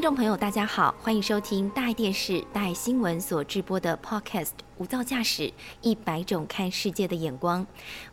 听众朋友，大家好，欢迎收听大爱电视、大爱新闻所直播的 Podcast《无噪驾驶一百种看世界的眼光》。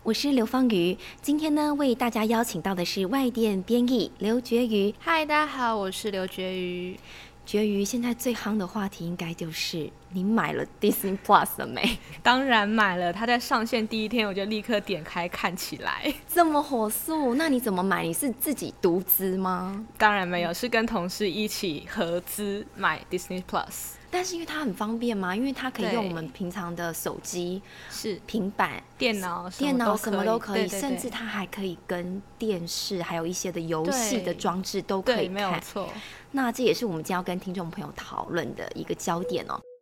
我是刘芳瑜，今天呢为大家邀请到的是外电编译刘觉瑜。嗨，大家好，我是刘觉瑜。绝于现在最夯的话题，应该就是你买了 Disney Plus 了没？当然买了，它在上线第一天我就立刻点开看起来。这么火速，那你怎么买？你是自己独资吗？当然没有，是跟同事一起合资买 Disney Plus。但是因为它很方便嘛，因为它可以用我们平常的手机、是平板、电脑、电脑什么都可以，甚至它还可以跟电视还有一些的游戏的装置都可以看。没有错。那这也是我们今天要跟听众朋友讨论的一个焦点哦。先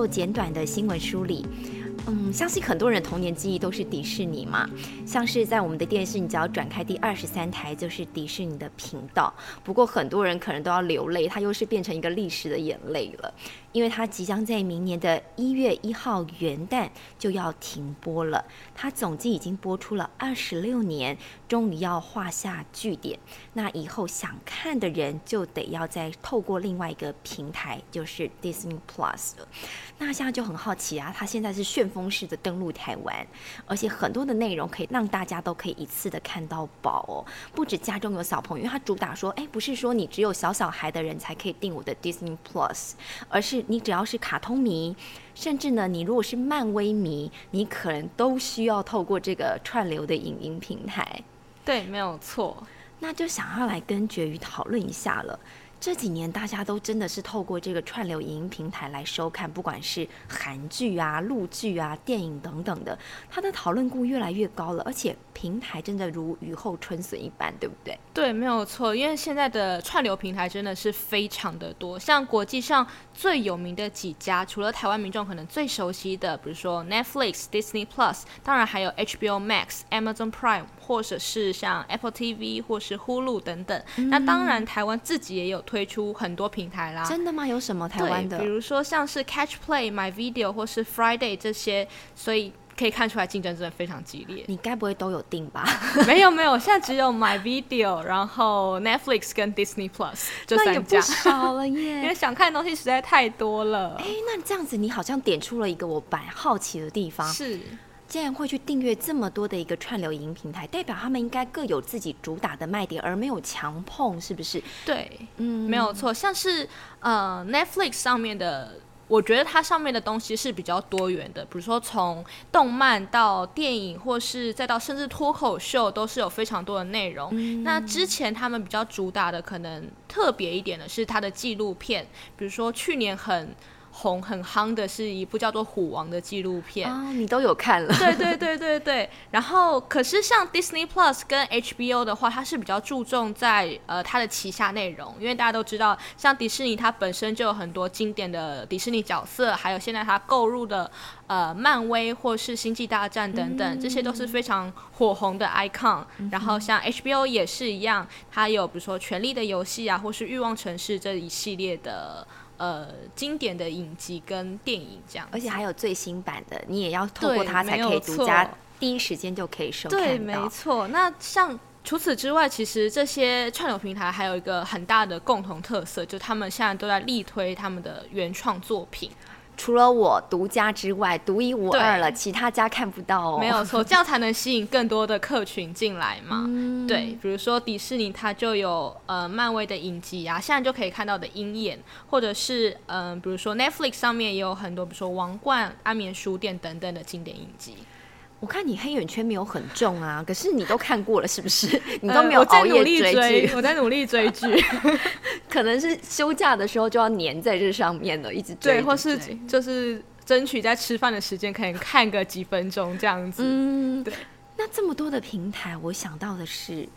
做简短的新闻梳理。嗯，相信很多人童年记忆都是迪士尼嘛，像是在我们的电视，你只要转开第二十三台就是迪士尼的频道。不过很多人可能都要流泪，它又是变成一个历史的眼泪了。因为它即将在明年的一月一号元旦就要停播了，它总计已经播出了二十六年，终于要画下句点。那以后想看的人就得要再透过另外一个平台，就是 Disney Plus 了。那现在就很好奇啊，它现在是旋风式的登陆台湾，而且很多的内容可以让大家都可以一次的看到饱哦。不止家中有小朋友，因为它主打说，哎，不是说你只有小小孩的人才可以订我的 Disney Plus，而是你只要是卡通迷，甚至呢，你如果是漫威迷，你可能都需要透过这个串流的影音平台。对，没有错。那就想要来跟绝鱼讨论一下了。这几年大家都真的是透过这个串流影音平台来收看，不管是韩剧啊、陆剧啊、电影等等的，它的讨论度越来越高了，而且平台真的如雨后春笋一般，对不对？对，没有错，因为现在的串流平台真的是非常的多，像国际上最有名的几家，除了台湾民众可能最熟悉的，比如说 Netflix、Disney Plus，当然还有 HBO Max、Amazon Prime，或者是像 Apple TV 或是 Hulu 等等。那当然，台湾自己也有。推出很多平台啦，真的吗？有什么台湾的？比如说像是 Catch Play、My Video 或是 Friday 这些，所以可以看出来竞争真的非常激烈。你该不会都有订吧？没有没有，现在只有 My Video，然后 Netflix 跟 Disney Plus 这三家。少了耶，因为想看的东西实在太多了。哎，那这样子你好像点出了一个我蛮好奇的地方。是。竟然会去订阅这么多的一个串流影音平台，代表他们应该各有自己主打的卖点，而没有强碰，是不是？对，嗯，没有错。像是呃 Netflix 上面的，我觉得它上面的东西是比较多元的，比如说从动漫到电影，或是再到甚至脱口秀，都是有非常多的内容。那之前他们比较主打的，可能特别一点的是它的纪录片，比如说去年很。红很夯的是一部叫做《虎王》的纪录片啊，你都有看了？对对对对对。然后，可是像 Disney Plus 跟 HBO 的话，它是比较注重在呃它的旗下内容，因为大家都知道，像迪士尼它本身就有很多经典的迪士尼角色，还有现在它购入的呃漫威或是星际大战等等，这些都是非常火红的 icon。然后像 HBO 也是一样，它有比如说《权力的游戏》啊，或是《欲望城市》这一系列的。呃，经典的影集跟电影这样，而且还有最新版的，你也要透过它才可以独家第一时间就可以收看对，没错。那像除此之外，其实这些串流平台还有一个很大的共同特色，就他们现在都在力推他们的原创作品。除了我独家之外，独一无二了，其他家看不到哦。没有错，这样才能吸引更多的客群进来嘛。对，比如说迪士尼，它就有呃漫威的影集啊，现在就可以看到的鹰眼，或者是嗯，比如说 Netflix 上面也有很多，比如说王冠、安眠书店等等的经典影集。我看你黑眼圈没有很重啊，可是你都看过了是不是？你都没有熬夜追剧，我在努力追剧，可能是休假的时候就要粘在这上面了，一直追，或是就是。争取在吃饭的时间可以看个几分钟这样子。嗯，对。那这么多的平台，我想到的是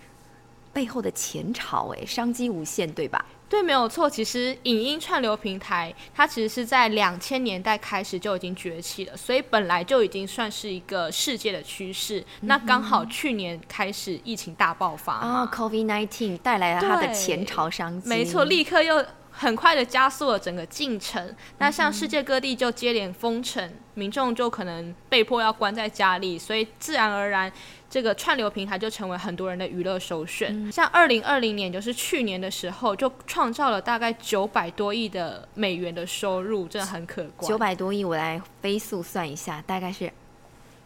背后的前朝，哎，商机无限，对吧？对，没有错。其实影音串流平台，它其实是在两千年代开始就已经崛起了，所以本来就已经算是一个世界的趋势。那刚好去年开始疫情大爆发啊，COVID nineteen 带来了它的前朝商机，没错，立刻又。很快的加速了整个进程，那像世界各地就接连封城，民众就可能被迫要关在家里，所以自然而然，这个串流平台就成为很多人的娱乐首选。像二零二零年，就是去年的时候，就创造了大概九百多亿的美元的收入，真的很可观。九百多亿，我来飞速算一下，大概是。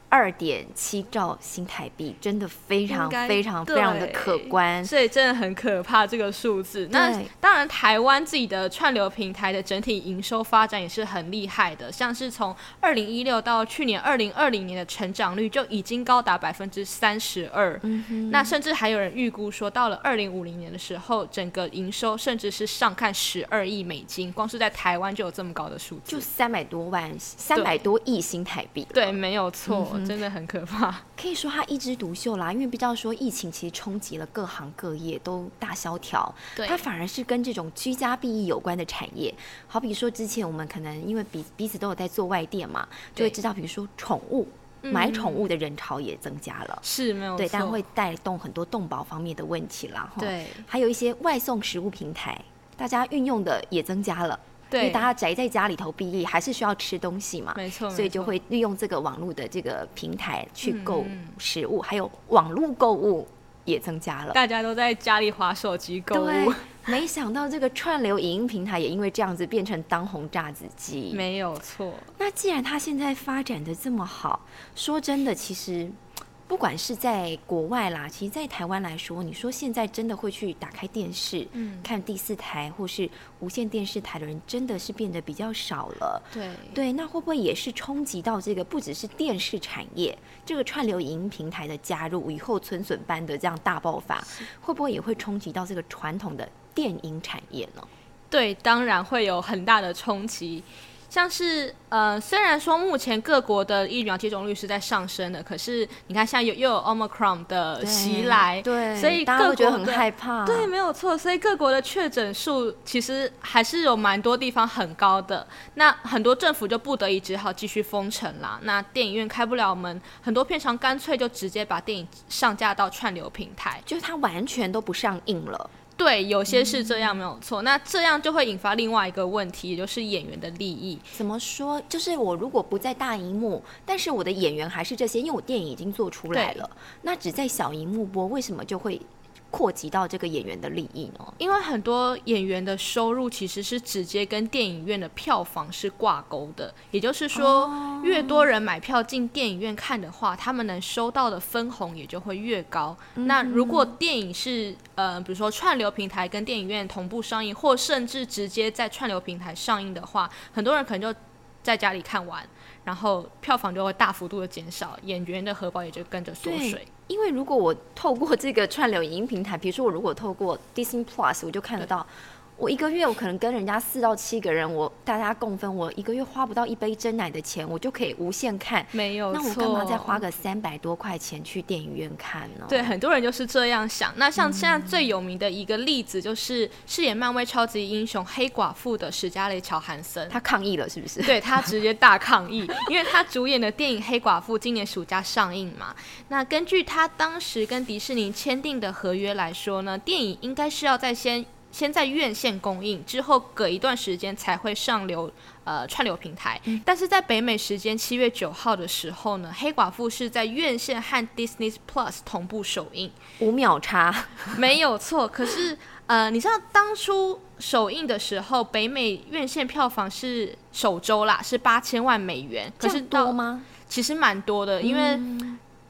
二点七兆新台币，真的非常非常非常的可观，所以真的很可怕这个数字。那当然，台湾自己的串流平台的整体营收发展也是很厉害的，像是从二零一六到去年二零二零年的成长率就已经高达百分之三十二。那甚至还有人预估说，到了二零五零年的时候，整个营收甚至是上看十二亿美金，光是在台湾就有这么高的数字，就三百多万、三百多亿新台币。对，没有错。真的很可怕，可以说他一枝独秀啦。因为比较说疫情其实冲击了各行各业，都大萧条。对，它反而是跟这种居家避疫有关的产业。好比说之前我们可能因为彼彼此都有在做外店嘛，就会知道，比如说宠物买宠物的人潮也增加了，是没有对，但会带动很多动保方面的问题啦。对，还有一些外送食物平台，大家运用的也增加了。因为大家宅在家里头毕业，还是需要吃东西嘛，没错，所以就会利用这个网络的这个平台去购食物，还有网络购物也增加了。大家都在家里划手机购物，没想到这个串流影音平台也因为这样子变成当红炸子鸡，没有错。那既然它现在发展的这么好，说真的，其实。不管是在国外啦，其实，在台湾来说，你说现在真的会去打开电视，嗯，看第四台或是无线电视台的人，真的是变得比较少了。对对，那会不会也是冲击到这个不只是电视产业，这个串流影音平台的加入，以后春笋般的这样大爆发，会不会也会冲击到这个传统的电影产业呢？对，当然会有很大的冲击。像是呃，虽然说目前各国的疫苗接种率是在上升的，可是你看，像有又有 Omicron 的袭来，对，所以各国很害怕，对，没有错。所以各国的确诊数其实还是有蛮多地方很高的。那很多政府就不得已只好继续封城啦。那电影院开不了门，很多片场干脆就直接把电影上架到串流平台，就是它完全都不上映了。对，有些是这样，没有错。那这样就会引发另外一个问题，也就是演员的利益。怎么说？就是我如果不在大荧幕，但是我的演员还是这些，因为我电影已经做出来了，那只在小荧幕播，为什么就会？扩及到这个演员的利益呢？因为很多演员的收入其实是直接跟电影院的票房是挂钩的，也就是说，越多人买票进电影院看的话，他们能收到的分红也就会越高。那如果电影是呃，比如说串流平台跟电影院同步上映，或甚至直接在串流平台上映的话，很多人可能就在家里看完。然后票房就会大幅度的减少，演员的荷包也就跟着缩水。因为如果我透过这个串流影音平台，比如说我如果透过 Disney Plus，我就看得到。我一个月我可能跟人家四到七个人，我大家共分，我一个月花不到一杯真奶的钱，我就可以无限看。没有那我干嘛再花个三百多块钱去电影院看呢？对，很多人就是这样想。那像现在最有名的一个例子，就是饰演漫威超级英雄黑寡妇的史嘉蕾乔韩森，他抗议了是不是？对他直接大抗议，因为他主演的电影《黑寡妇》今年暑假上映嘛。那根据他当时跟迪士尼签订的合约来说呢，电影应该是要在先。先在院线供应，之后隔一段时间才会上流呃串流平台。但是在北美时间七月九号的时候呢，黑寡妇是在院线和 Disney Plus 同步首映，五秒差，没有错。可是呃，你知道当初首映的时候，北美院线票房是首周啦，是八千万美元。可是多吗？其实蛮多的，因为。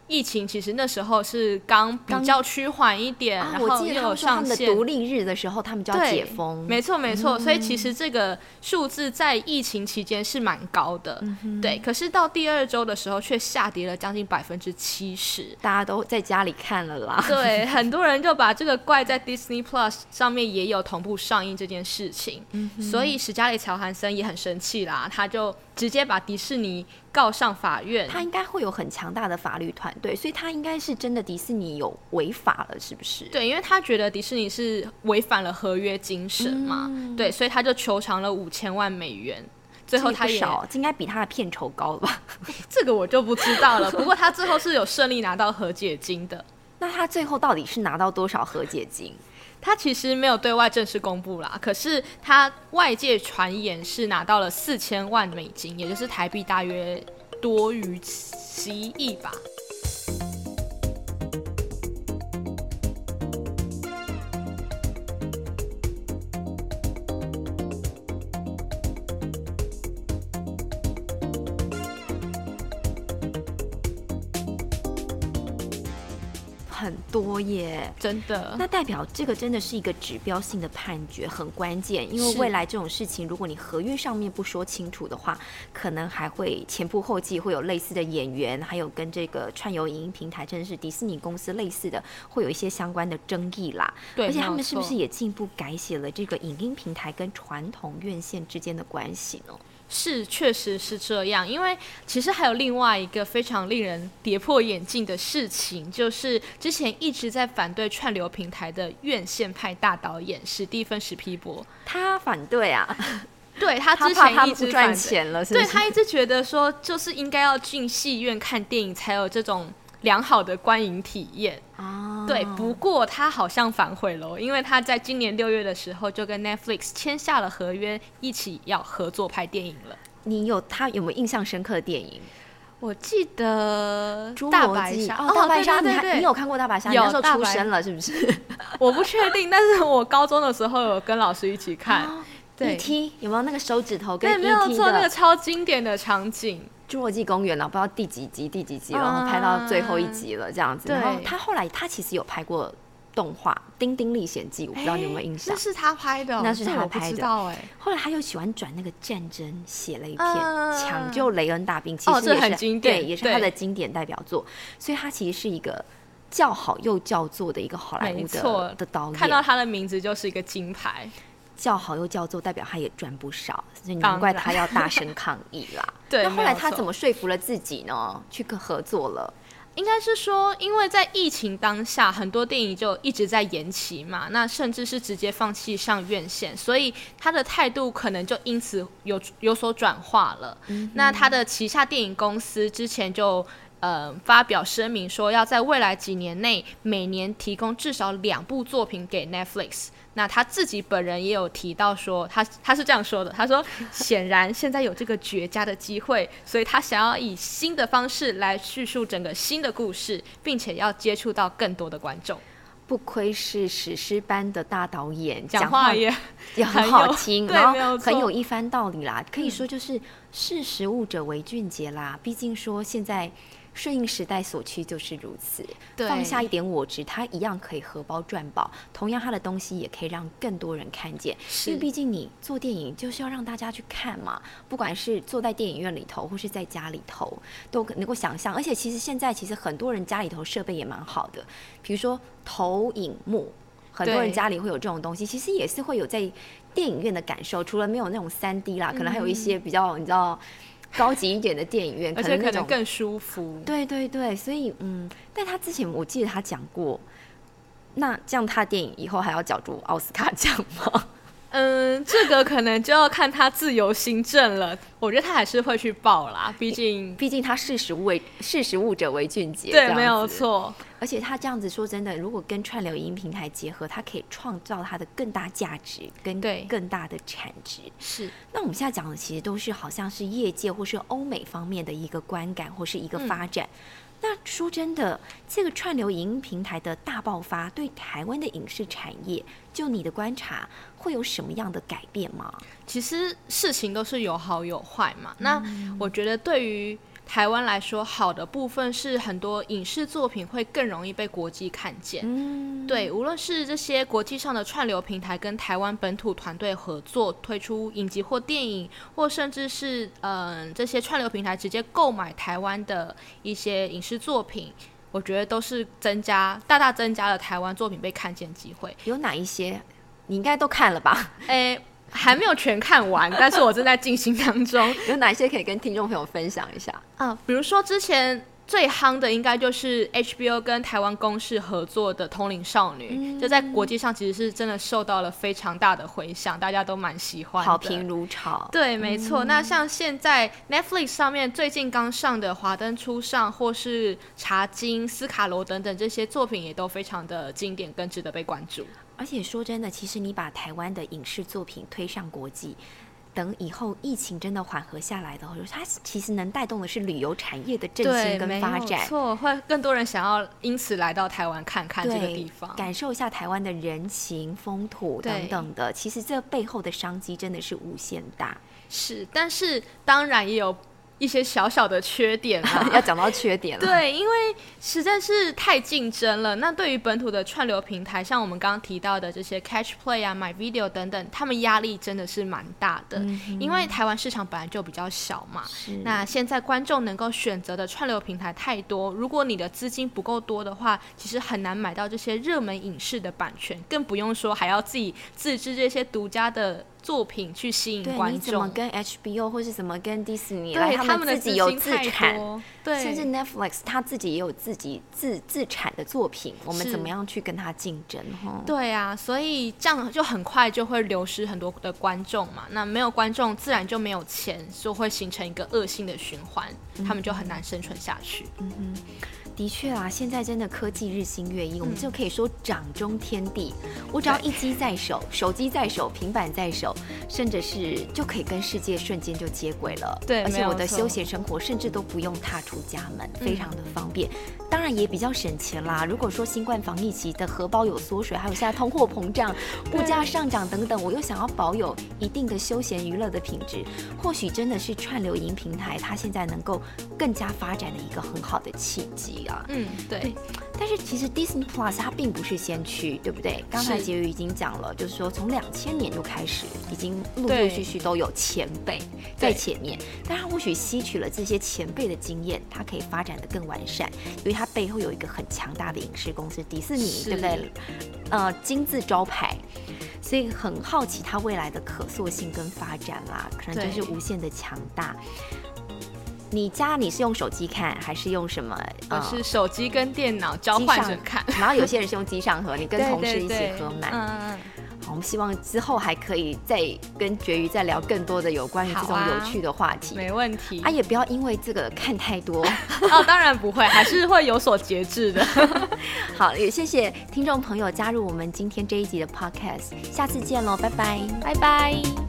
疫情其实那时候是刚比较趋缓一点，然后又有上线独立日的时候，他们就要解封。没错没错，所以其实这个数字在疫情期间是蛮高的，对。可是到第二周的时候，却下跌了将近百分之七十，大家都在家里看了啦。对，很多人就把这个怪在 Disney Plus 上面也有同步上映这件事情，所以史嘉丽乔韩森也很生气啦，他就。直接把迪士尼告上法院。他应该会有很强大的法律团队，所以他应该是真的迪士尼有违法了，是不是？对，因为他觉得迪士尼是违反了合约精神嘛，对，所以他就求偿了五千万美元。最后他也少，应该比他的片酬高了吧？这个我就不知道了。不过他最后是有顺利拿到和解金的。那他最后到底是拿到多少和解金？他其实没有对外正式公布啦，可是他外界传言是拿到了四千万美金，也就是台币大约多于十亿吧。很多耶，真的。那代表这个真的是一个指标性的判决，很关键。因为未来这种事情，如果你合约上面不说清楚的话，可能还会前仆后继，会有类似的演员，还有跟这个串游影音平台，真的是迪士尼公司类似的，会有一些相关的争议啦。对，而且他们是不是也进一步改写了这个影音平台跟传统院线之间的关系呢？是，确实是这样。因为其实还有另外一个非常令人跌破眼镜的事情，就是之前一直在反对串流平台的院线派大导演史蒂芬史皮博，他反对啊，对他之前一直赚钱了，对他一直觉得说，就是应该要进戏院看电影才有这种。良好的观影体验哦，对，不过他好像反悔了，因为他在今年六月的时候就跟 Netflix 签下了合约，一起要合作拍电影了。你有他有没有印象深刻的电影？我记得《大白鲨》哦，大白鲨，你你有看过大白鲨？有，那时候出生了是不是？我不确定，但是我高中的时候有跟老师一起看。E.T. 有没有那个手指头跟 E.T. 的？没有错，那个超经典的场景。侏罗纪公园了，不知道第几集第几集了，然后拍到最后一集了这样子。然后他后来他其实有拍过动画《丁丁历险记》，我不知道你有没有印象？那是他拍的，那是他拍的。哎，后来他又喜欢转那个战争，写了一篇《抢救雷恩大兵》，其实也是对，也是他的经典代表作。所以他其实是一个叫好又叫座的一个好莱坞的的导演。看到他的名字就是一个金牌。叫好又叫座，代表他也赚不少，所以难怪他要大声抗议啦。对，那后来他怎么说服了自己呢？去跟合作了？应该是说，因为在疫情当下，很多电影就一直在延期嘛，那甚至是直接放弃上院线，所以他的态度可能就因此有有所转化了。那他的旗下电影公司之前就。呃，发表声明说要在未来几年内每年提供至少两部作品给 Netflix。那他自己本人也有提到说，他他是这样说的，他说：显然现在有这个绝佳的机会，所以他想要以新的方式来叙述整个新的故事，并且要接触到更多的观众。不愧是史诗般的大导演，讲话也 也很好听，然后很有一番道理啦。可以说就是识时务者为俊杰啦。毕竟说现在。顺应时代所趋就是如此，放下一点我执，它一样可以荷包赚饱。同样，它的东西也可以让更多人看见。因为毕竟你做电影就是要让大家去看嘛，不管是坐在电影院里头，或是在家里头，都能够想象。而且其实现在其实很多人家里头设备也蛮好的，比如说投影幕，很多人家里会有这种东西，其实也是会有在电影院的感受。除了没有那种三 D 啦，可能还有一些比较你知道。高级一点的电影院，而且可能更舒服。对对对，所以嗯，但他之前我记得他讲过，那这样他电影以后还要角逐奥斯卡奖吗？嗯，这个可能就要看他自由行政了。我觉得他还是会去报啦，毕竟毕竟他识时务为识时务者为俊杰，对，没有错。而且他这样子说真的，如果跟串流影音平台结合，它可以创造它的更大价值跟更大的产值。是。那我们现在讲的其实都是好像是业界或是欧美方面的一个观感或是一个发展。那说真的，这个串流影音平台的大爆发，对台湾的影视产业，就你的观察，会有什么样的改变吗？其实事情都是有好有坏嘛。那我觉得对于。台湾来说，好的部分是很多影视作品会更容易被国际看见。嗯，对，无论是这些国际上的串流平台跟台湾本土团队合作推出影集或电影，或甚至是嗯这些串流平台直接购买台湾的一些影视作品，我觉得都是增加大大增加了台湾作品被看见机会。有哪一些？你应该都看了吧？诶。还没有全看完，但是我正在进行当中。有哪些可以跟听众朋友分享一下？啊，比如说之前。最夯的应该就是 HBO 跟台湾公视合作的《通灵少女》，就在国际上其实是真的受到了非常大的回响，大家都蛮喜欢，好评如潮。对，没错。那像现在 Netflix 上面最近刚上的《华灯初上》或是《茶经》《斯卡罗》等等这些作品，也都非常的经典，更值得被关注。而且说真的，其实你把台湾的影视作品推上国际。等以后疫情真的缓和下来的话，它其实能带动的是旅游产业的振兴跟发展，错，会更多人想要因此来到台湾看看这个地方，感受一下台湾的人情风土等等的。其实这背后的商机真的是无限大。是，但是当然也有。一些小小的缺点啊，要讲到缺点了。对，因为实在是太竞争了。那对于本土的串流平台，像我们刚刚提到的这些 Catch Play 啊、My Video 等等，他们压力真的是蛮大的。因为台湾市场本来就比较小嘛。那现在观众能够选择的串流平台太多，如果你的资金不够多的话，其实很难买到这些热门影视的版权，更不用说还要自己自制这些独家的。作品去吸引观众，你怎么跟 HBO 或是什么跟迪士尼来？他们自己有自产，对，甚至 Netflix 他自己也有自己自自产的作品，我们怎么样去跟他竞争？哈，对啊，所以这样就很快就会流失很多的观众嘛。那没有观众，自然就没有钱，就会形成一个恶性的循环，他们就很难生存下去。嗯哼。的确啊，现在真的科技日新月异，我们就可以说掌中天地。我只要一机在手，手机在手，平板在手，甚至是就可以跟世界瞬间就接轨了。对，而且我的休闲生活甚至都不用踏出家门，非常的方便。当然也比较省钱啦。如果说新冠防疫期的荷包有缩水，还有现在通货膨胀、物价上涨等等，我又想要保有一定的休闲娱乐的品质，或许真的是串流影平台它现在能够更加发展的一个很好的契机。嗯，对。但是其实 Disney Plus 它并不是先驱，对不对？刚才杰宇已经讲了，就是说从两千年就开始，已经陆陆续续都有前辈在前面。但它或许吸取了这些前辈的经验，它可以发展的更完善，因为它背后有一个很强大的影视公司迪士尼，对不对？呃，金字招牌，所以很好奇它未来的可塑性跟发展啦，可能就是无限的强大。你家你是用手机看还是用什么？我是手机跟电脑交换着看，然后有些人是用机上盒，你跟同事一起合买。嗯好，我们希望之后还可以再跟绝鱼再聊更多的有关于这种有趣的话题。没问题。啊，也不要因为这个看太多。哦，当然不会，还是会有所节制的。好，也谢谢听众朋友加入我们今天这一集的 podcast，下次见喽，拜拜，拜拜。